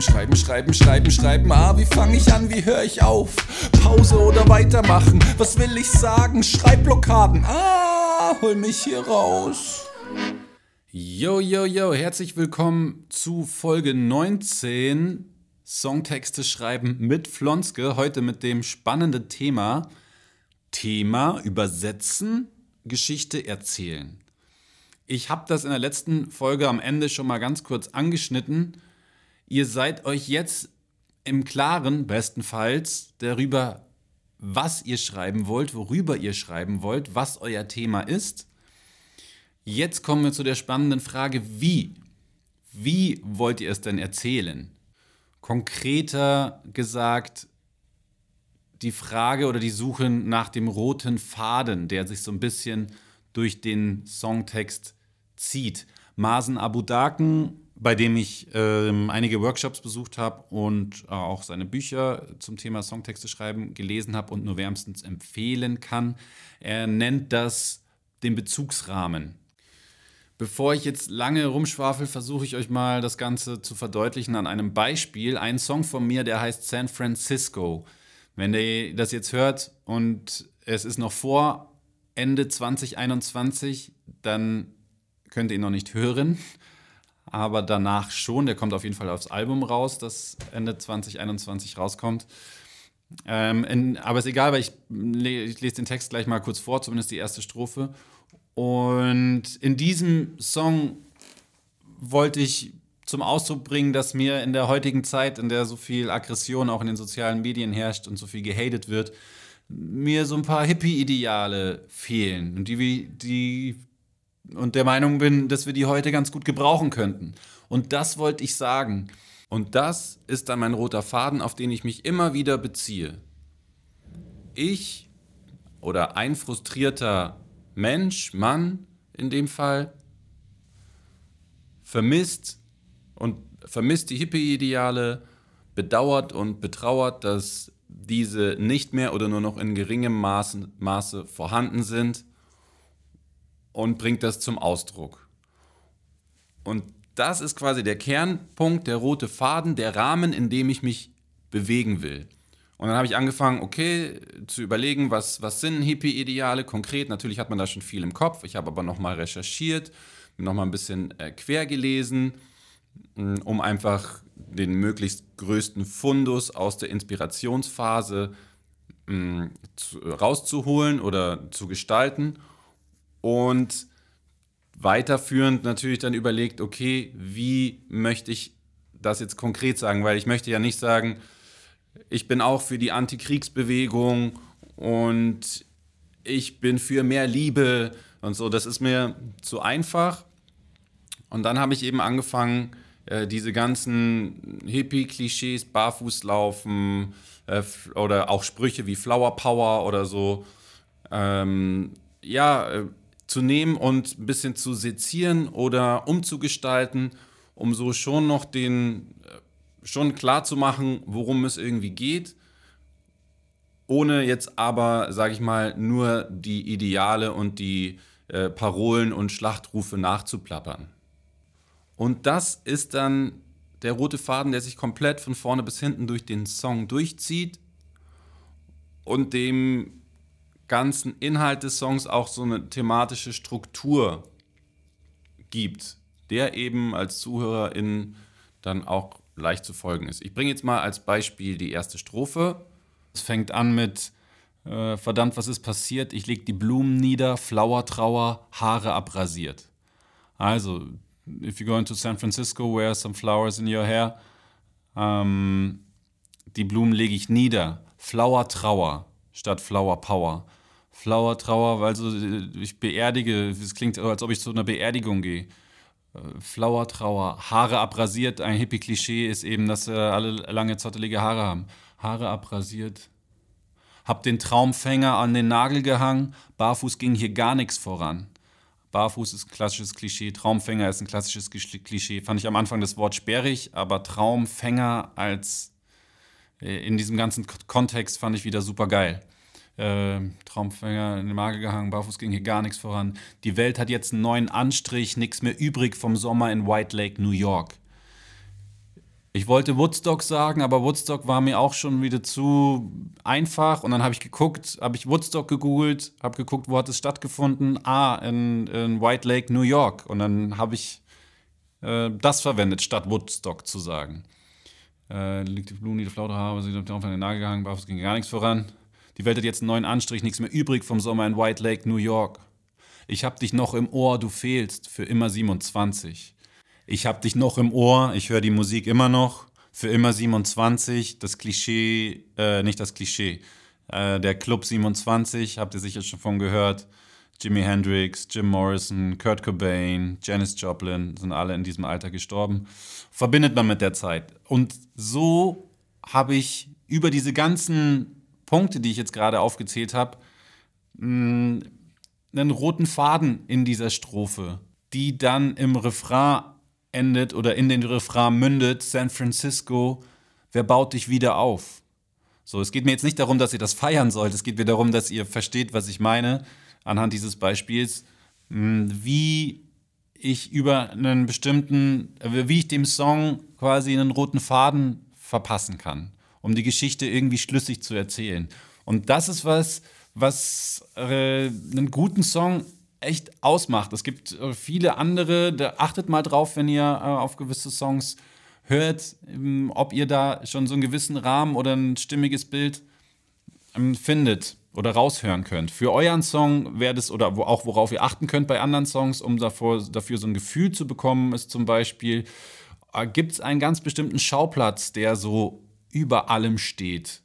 Schreiben, schreiben, schreiben, schreiben, schreiben. Ah, wie fange ich an, wie höre ich auf? Pause oder weitermachen? Was will ich sagen? Schreibblockaden. Ah, hol mich hier raus. Yo, yo, yo, herzlich willkommen zu Folge 19 Songtexte schreiben mit Flonske. Heute mit dem spannenden Thema Thema übersetzen, Geschichte erzählen. Ich habe das in der letzten Folge am Ende schon mal ganz kurz angeschnitten. Ihr seid euch jetzt im Klaren, bestenfalls, darüber, was ihr schreiben wollt, worüber ihr schreiben wollt, was euer Thema ist. Jetzt kommen wir zu der spannenden Frage, wie? Wie wollt ihr es denn erzählen? Konkreter gesagt, die Frage oder die Suche nach dem roten Faden, der sich so ein bisschen durch den Songtext zieht. Masen Abu Daken, bei dem ich äh, einige Workshops besucht habe und äh, auch seine Bücher zum Thema Songtexte schreiben gelesen habe und nur wärmstens empfehlen kann. Er nennt das den Bezugsrahmen. Bevor ich jetzt lange rumschwafel, versuche ich euch mal das Ganze zu verdeutlichen an einem Beispiel. Ein Song von mir, der heißt San Francisco. Wenn ihr das jetzt hört und es ist noch vor Ende 2021, dann könnt ihr ihn noch nicht hören, aber danach schon. Der kommt auf jeden Fall aufs Album raus, das Ende 2021 rauskommt. Ähm, in, aber ist egal, weil ich, ich lese den Text gleich mal kurz vor, zumindest die erste Strophe. Und in diesem Song wollte ich zum Ausdruck bringen, dass mir in der heutigen Zeit, in der so viel Aggression auch in den sozialen Medien herrscht und so viel gehatet wird, mir so ein paar Hippie-Ideale fehlen und die, die und der Meinung bin, dass wir die heute ganz gut gebrauchen könnten. Und das wollte ich sagen. Und das ist dann mein roter Faden, auf den ich mich immer wieder beziehe. Ich oder ein frustrierter Mensch, Mann in dem Fall, vermisst und vermisst die Hippie-Ideale, bedauert und betrauert, dass diese nicht mehr oder nur noch in geringem Maße, Maße vorhanden sind und bringt das zum Ausdruck. Und das ist quasi der Kernpunkt, der rote Faden, der Rahmen, in dem ich mich bewegen will. Und dann habe ich angefangen, okay, zu überlegen, was, was sind Hippie-Ideale konkret. Natürlich hat man da schon viel im Kopf. Ich habe aber nochmal recherchiert, nochmal ein bisschen äh, quer gelesen, mm, um einfach den möglichst größten Fundus aus der Inspirationsphase mh, mm, zu, rauszuholen oder zu gestalten und weiterführend natürlich dann überlegt, okay, wie möchte ich das jetzt konkret sagen, weil ich möchte ja nicht sagen, ich bin auch für die Antikriegsbewegung und ich bin für mehr Liebe und so, das ist mir zu einfach. Und dann habe ich eben angefangen, äh, diese ganzen Hippie-Klischees, Barfußlaufen äh, oder auch Sprüche wie Flower Power oder so, ähm, ja, äh, zu nehmen und ein bisschen zu sezieren oder umzugestalten, um so schon noch den, äh, schon klar zu machen, worum es irgendwie geht, ohne jetzt aber, sage ich mal, nur die Ideale und die äh, Parolen und Schlachtrufe nachzuplappern. Und das ist dann der rote Faden, der sich komplett von vorne bis hinten durch den Song durchzieht und dem ganzen Inhalt des Songs auch so eine thematische Struktur gibt, der eben als Zuhörerin dann auch leicht zu folgen ist. Ich bringe jetzt mal als Beispiel die erste Strophe. Es fängt an mit äh, Verdammt, was ist passiert? Ich leg die Blumen nieder, Flower Trauer, Haare abrasiert. Also, if you're going to San Francisco, wear some flowers in your hair. Ähm, die Blumen lege ich nieder. Flower Trauer statt Flower Power. Flower Trauer, weil so, ich beerdige, es klingt, als ob ich zu einer Beerdigung gehe. Äh, Flower Trauer, Haare abrasiert, ein Hippie-Klischee ist eben, dass äh, alle lange zottelige Haare haben. Haare abrasiert. Hab den Traumfänger an den Nagel gehangen, barfuß ging hier gar nichts voran. Barfuß ist ein klassisches Klischee, Traumfänger ist ein klassisches Klischee. Fand ich am Anfang das Wort sperrig, aber Traumfänger als äh, in diesem ganzen Kontext fand ich wieder super geil äh, Traumfänger in den Magen gehangen, barfuß ging hier gar nichts voran. Die Welt hat jetzt einen neuen Anstrich, nichts mehr übrig vom Sommer in White Lake, New York. Ich wollte Woodstock sagen, aber Woodstock war mir auch schon wieder zu einfach. Und dann habe ich geguckt, habe ich Woodstock gegoogelt, habe geguckt, wo hat es stattgefunden? Ah, in, in White Lake, New York. Und dann habe ich äh, das verwendet, statt Woodstock zu sagen. Äh, liegt die Blumen, die Flaute haben, sie auf den Nagel gehangen, barfuß ging gar nichts voran. Die Welt hat jetzt einen neuen Anstrich, nichts mehr übrig vom Sommer in White Lake, New York. Ich hab dich noch im Ohr, du fehlst, für immer 27. Ich hab dich noch im Ohr, ich höre die Musik immer noch. Für immer 27, das Klischee, äh, nicht das Klischee, äh, der Club 27, habt ihr sicher schon von gehört. Jimi Hendrix, Jim Morrison, Kurt Cobain, Janis Joplin sind alle in diesem Alter gestorben. Verbindet man mit der Zeit. Und so habe ich über diese ganzen Punkte, die ich jetzt gerade aufgezählt habe, einen roten Faden in dieser Strophe, die dann im Refrain endet oder in den Refrain mündet, San Francisco, wer baut dich wieder auf? So, es geht mir jetzt nicht darum, dass ihr das feiern sollt, es geht mir darum, dass ihr versteht, was ich meine, anhand dieses Beispiels, hm, wie ich über einen bestimmten, wie ich dem Song quasi einen roten Faden verpassen kann, um die Geschichte irgendwie schlüssig zu erzählen. Und das ist was, was äh, einen guten Song echt ausmacht. Es gibt äh, viele andere, da achtet mal drauf, wenn ihr äh, auf gewisse Songs hört, ähm, ob ihr da schon so einen gewissen Rahmen oder ein stimmiges Bild ähm, findet oder raushören könnt. Für euren Song wäre das, oder wo, auch worauf ihr achten könnt bei anderen Songs, um davor, dafür so ein Gefühl zu bekommen, ist zum Beispiel, äh, gibt es einen ganz bestimmten Schauplatz, der so über allem steht,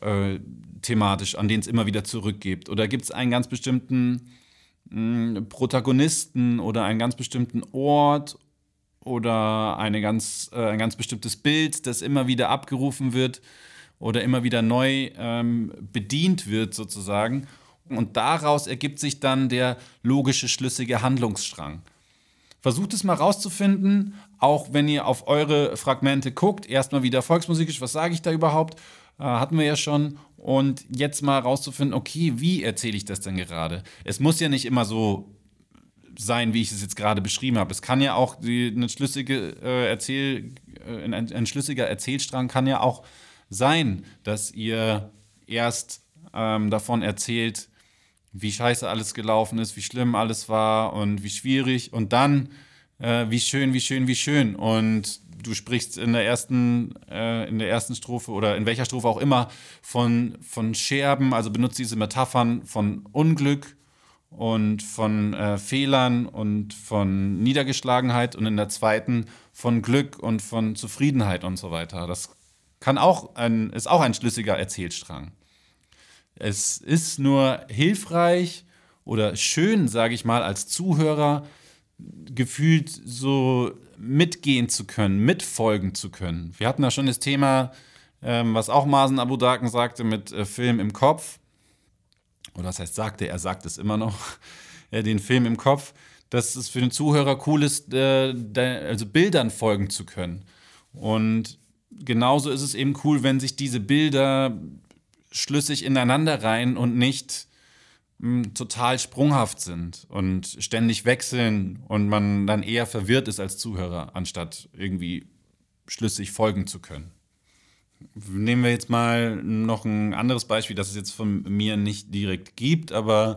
äh, thematisch, an den es immer wieder zurückgibt? Oder gibt es einen ganz bestimmten Protagonisten oder einen ganz bestimmten Ort oder eine ganz, äh, ein ganz bestimmtes Bild, das immer wieder abgerufen wird oder immer wieder neu ähm, bedient wird sozusagen. Und daraus ergibt sich dann der logische, schlüssige Handlungsstrang. Versucht es mal rauszufinden, auch wenn ihr auf eure Fragmente guckt. Erstmal wieder volksmusikisch, was sage ich da überhaupt? Äh, hatten wir ja schon. Und jetzt mal rauszufinden, okay, wie erzähle ich das denn gerade? Es muss ja nicht immer so sein, wie ich es jetzt gerade beschrieben habe. Es kann ja auch die, eine schlüssige äh, Erzähl, äh, ein, ein, schlüssiger Erzählstrang kann ja auch sein, dass ihr erst ähm, davon erzählt, wie scheiße alles gelaufen ist, wie schlimm alles war und wie schwierig und dann äh, wie schön, wie schön, wie schön und du sprichst in der ersten, äh, in der ersten Strophe oder in welcher Strophe auch immer von, von Scherben, also benutzt diese Metaphern von Unglück und von äh, Fehlern und von Niedergeschlagenheit und in der zweiten von Glück und von Zufriedenheit und so weiter. Das kann auch ein, ist auch ein schlüssiger Erzählstrang. Es ist nur hilfreich oder schön, sage ich mal, als Zuhörer gefühlt so mitgehen zu können, mitfolgen zu können. Wir hatten da schon das Thema, ähm, was auch Masen Abu Daken sagte, mit äh, Film im Kopf. Oder das heißt, sagte, er sagt es immer noch, äh, den Film im Kopf, dass es für den Zuhörer cool ist, äh, also Bildern folgen zu können. Und genauso ist es eben cool, wenn sich diese Bilder schlüssig ineinander reihen und nicht total sprunghaft sind und ständig wechseln und man dann eher verwirrt ist als Zuhörer, anstatt irgendwie schlüssig folgen zu können. Nehmen wir jetzt mal noch ein anderes Beispiel, das es jetzt von mir nicht direkt gibt, aber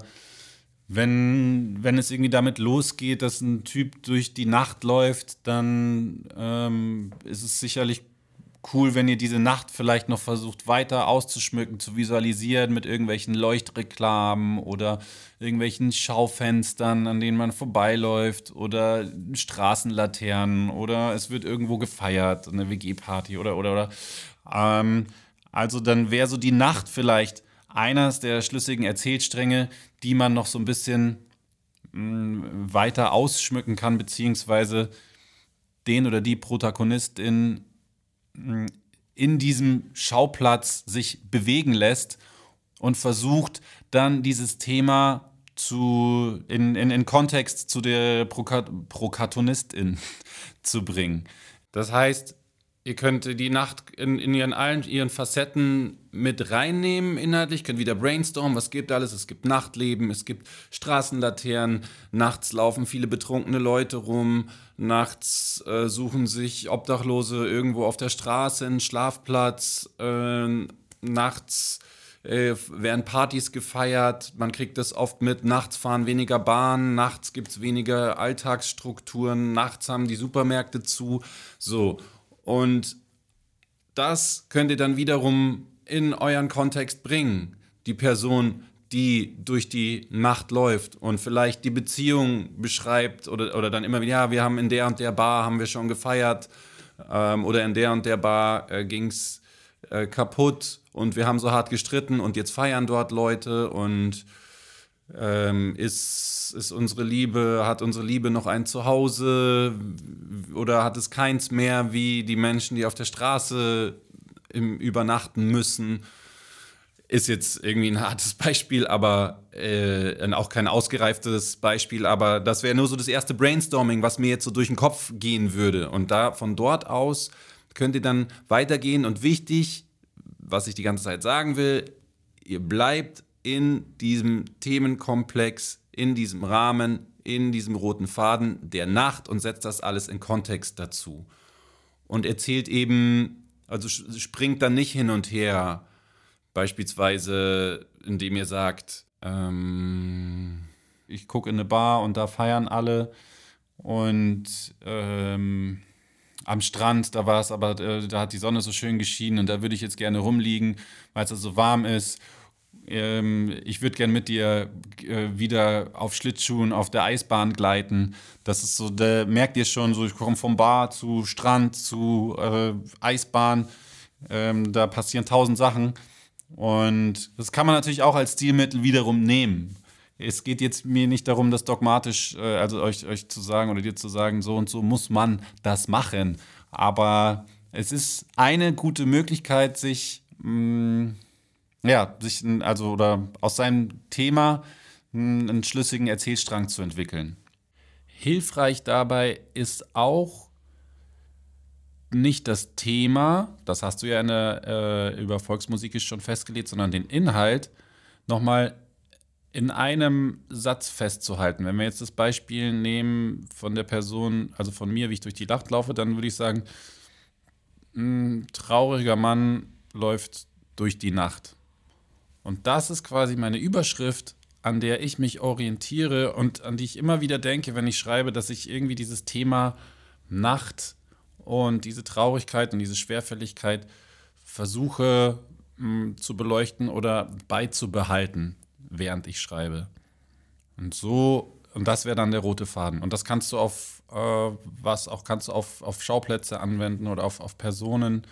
wenn, wenn es irgendwie damit losgeht, dass ein Typ durch die Nacht läuft, dann ähm, ist es sicherlich cool, wenn ihr diese Nacht vielleicht noch versucht weiter auszuschmücken, zu visualisieren mit irgendwelchen Leuchtreklamen oder irgendwelchen Schaufenstern, an denen man vorbeiläuft oder Straßenlaternen oder es wird irgendwo gefeiert, eine WG-Party oder oder oder. Ähm, also dann wäre so die Nacht vielleicht eines der schlüssigen Erzählstränge, die man noch so ein bisschen mh, mm, weiter ausschmücken kann, beziehungsweise den oder die Protagonistin in diesem Schauplatz sich bewegen lässt und versucht dann dieses Thema zu, in, in, in Kontext zu der Proka Protagonistin zu bringen. Das heißt, Ihr könnt die Nacht in, in ihren allen ihren Facetten mit reinnehmen inhaltlich, könnt wieder brainstormen, was gibt alles. Es gibt Nachtleben, es gibt Straßenlaternen, nachts laufen viele betrunkene Leute rum, nachts äh, suchen sich Obdachlose irgendwo auf der Straße einen Schlafplatz, äh, nachts äh, werden Partys gefeiert, man kriegt das oft mit, nachts fahren weniger Bahnen, nachts gibt es weniger Alltagsstrukturen, nachts haben die Supermärkte zu, so. Und das könnt ihr dann wiederum in euren Kontext bringen. Die Person, die durch die Nacht läuft und vielleicht die Beziehung beschreibt oder, oder dann immer wieder, ja, wir haben in der und der Bar haben wir schon gefeiert ähm, oder in der und der Bar äh, ging es äh, kaputt und wir haben so hart gestritten und jetzt feiern dort Leute und ähm, ist, ist unsere Liebe, hat unsere Liebe noch ein Zuhause oder hat es keins mehr wie die Menschen, die auf der Straße im, übernachten müssen? Ist jetzt irgendwie ein hartes Beispiel, aber äh, auch kein ausgereiftes Beispiel, aber das wäre nur so das erste Brainstorming, was mir jetzt so durch den Kopf gehen würde. Und da von dort aus könnt ihr dann weitergehen. Und wichtig, was ich die ganze Zeit sagen will, ihr bleibt in diesem Themenkomplex, in diesem Rahmen, in diesem roten Faden der Nacht und setzt das alles in Kontext dazu. Und erzählt eben, also springt dann nicht hin und her, beispielsweise indem ihr sagt, ähm, ich gucke in eine Bar und da feiern alle und ähm, am Strand, da war es aber, äh, da hat die Sonne so schön geschienen und da würde ich jetzt gerne rumliegen, weil es so warm ist ich würde gern mit dir äh, wieder auf Schlittschuhen auf der Eisbahn gleiten. Das ist so, da merkt ihr schon, so ich komme vom Bar zu Strand zu äh, Eisbahn. Ähm, da passieren tausend Sachen. Und das kann man natürlich auch als Stilmittel wiederum nehmen. Es geht jetzt mir nicht darum, das dogmatisch, äh, also euch, euch zu sagen oder dir zu sagen, so und so muss man das machen. Aber es ist eine gute Möglichkeit, sich mh, mm, ja, sich also oder aus seinem Thema einen schlüssigen Erzählstrang zu entwickeln. Hilfreich dabei ist auch nicht das Thema, das hast du ja in der, äh, über Volksmusik schon festgelegt, sondern den Inhalt nochmal in einem Satz festzuhalten. Wenn wir jetzt das Beispiel nehmen von der Person, also von mir, wie ich durch die Nacht laufe, dann würde ich sagen, ein trauriger Mann läuft durch die Nacht. Und das ist quasi meine Überschrift, an der ich mich orientiere und an die ich immer wieder denke, wenn ich schreibe, dass ich irgendwie dieses Thema Nacht und diese Traurigkeit und diese Schwerfälligkeit versuche mh, hm, zu beleuchten oder beizubehalten, während ich schreibe. Und so, und das wäre dann der rote Faden. Und das kannst du auf äh, was auch kannst du auf, auf Schauplätze anwenden oder auf, auf Personen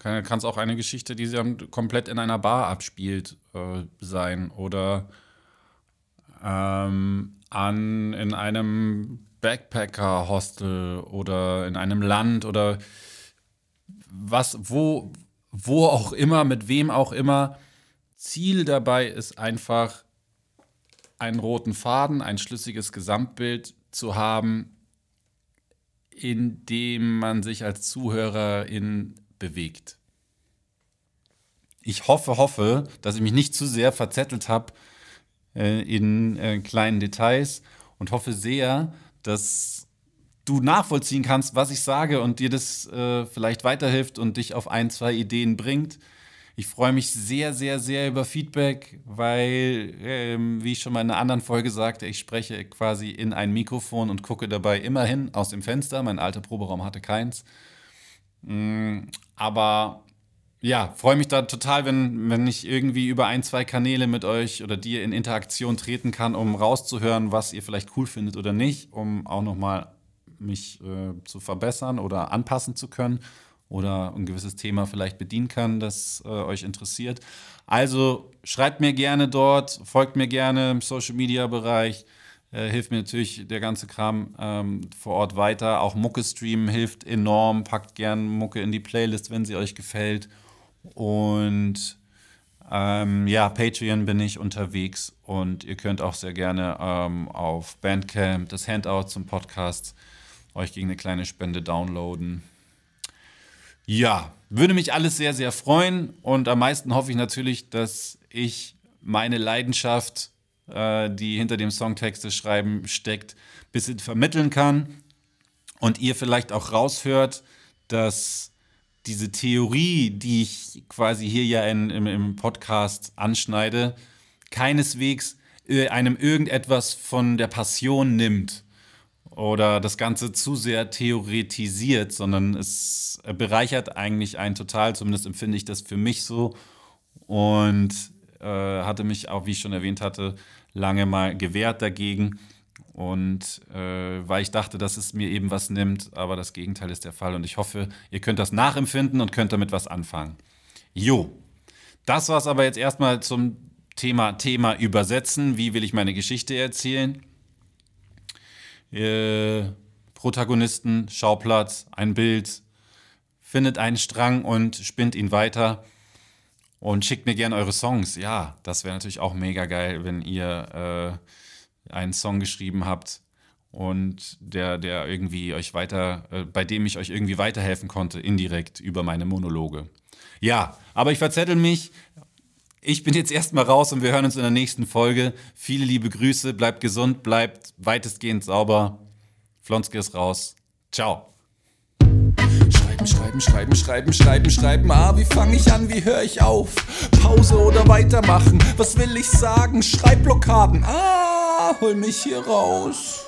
kann es auch eine Geschichte, die dann komplett in einer Bar abspielt, äh, sein. Oder ähm, an, in einem Backpacker-Hostel oder in einem Land oder was, wo, wo auch immer, mit wem auch immer. Ziel dabei ist einfach, einen roten Faden, ein schlüssiges Gesamtbild zu haben, in dem man sich als Zuhörerin bewegt. Ich hoffe, hoffe, dass ich mich nicht zu sehr verzettelt habe äh, in äh, kleinen Details und hoffe sehr, dass du nachvollziehen kannst, was ich sage und dir das äh, vielleicht weiterhilft und dich auf ein, zwei Ideen bringt. Ich freue mich sehr, sehr, sehr über Feedback, weil, ähm, wie ich schon mal in einer anderen Folge sagte, ich spreche quasi in ein Mikrofon und gucke dabei immerhin aus dem Fenster. Mein alter Proberaum hatte keins. Mm, aber ja, freue mich da total, wenn, wenn ich irgendwie über ein, zwei Kanäle mit euch oder dir in Interaktion treten kann, um rauszuhören, was ihr vielleicht cool findet oder nicht, um auch nochmal mich äh, zu verbessern oder anpassen zu können oder ein gewisses Thema vielleicht bedienen kann, das äh, euch interessiert. Also schreibt mir gerne dort, folgt mir gerne im Social Media Bereich äh, hilft mir natürlich der ganze Kram ähm, vor Ort weiter. Auch Mucke streamen hilft enorm. Packt gern Mucke in die Playlist, wenn sie euch gefällt. Und ähm, ja, Patreon bin ich unterwegs und ihr könnt auch sehr gerne ähm, auf Bandcamp das Handout zum Podcast euch gegen eine kleine Spende downloaden. Ja, würde mich alles sehr, sehr freuen und am meisten hoffe ich natürlich, dass ich meine Leidenschaft, äh, die hinter dem Songtexte schreiben steckt, ein bisschen vermitteln kann und ihr vielleicht auch raushört, dass diese Theorie, die ich quasi hier ja in, im, im Podcast anschneide, keineswegs äh, einem irgendetwas von der Passion nimmt oder das Ganze zu sehr theoretisiert, sondern es bereichert eigentlich einen total, zumindest empfinde ich das für mich so. Und äh, hatte mich auch, wie ich schon erwähnt hatte, lange mal gewehrt dagegen. Und äh, weil ich dachte, dass es mir eben was nimmt, aber das Gegenteil ist der Fall. Und ich hoffe, ihr könnt das nachempfinden und könnt damit was anfangen. Jo, das war es aber jetzt erstmal zum Thema Thema übersetzen. Wie will ich meine Geschichte erzählen? Äh, Protagonisten, Schauplatz, ein Bild, findet einen Strang und spinnt ihn weiter und schickt mir gerne eure Songs. Ja, das wäre natürlich auch mega geil, wenn ihr äh, einen Song geschrieben habt und der, der irgendwie euch weiter, äh, bei dem ich euch irgendwie weiterhelfen konnte, indirekt über meine Monologe. Ja, aber ich verzettel mich. Ich bin jetzt erstmal raus und wir hören uns in der nächsten Folge. Viele liebe Grüße, bleibt gesund, bleibt weitestgehend sauber. Flonske ist raus. Ciao. Schreiben, schreiben, schreiben, schreiben, schreiben, schreiben. Ah, wie fange ich an, wie höre ich auf? Pause oder weitermachen? Was will ich sagen? Schreibblockaden. Ah, hol mich hier raus.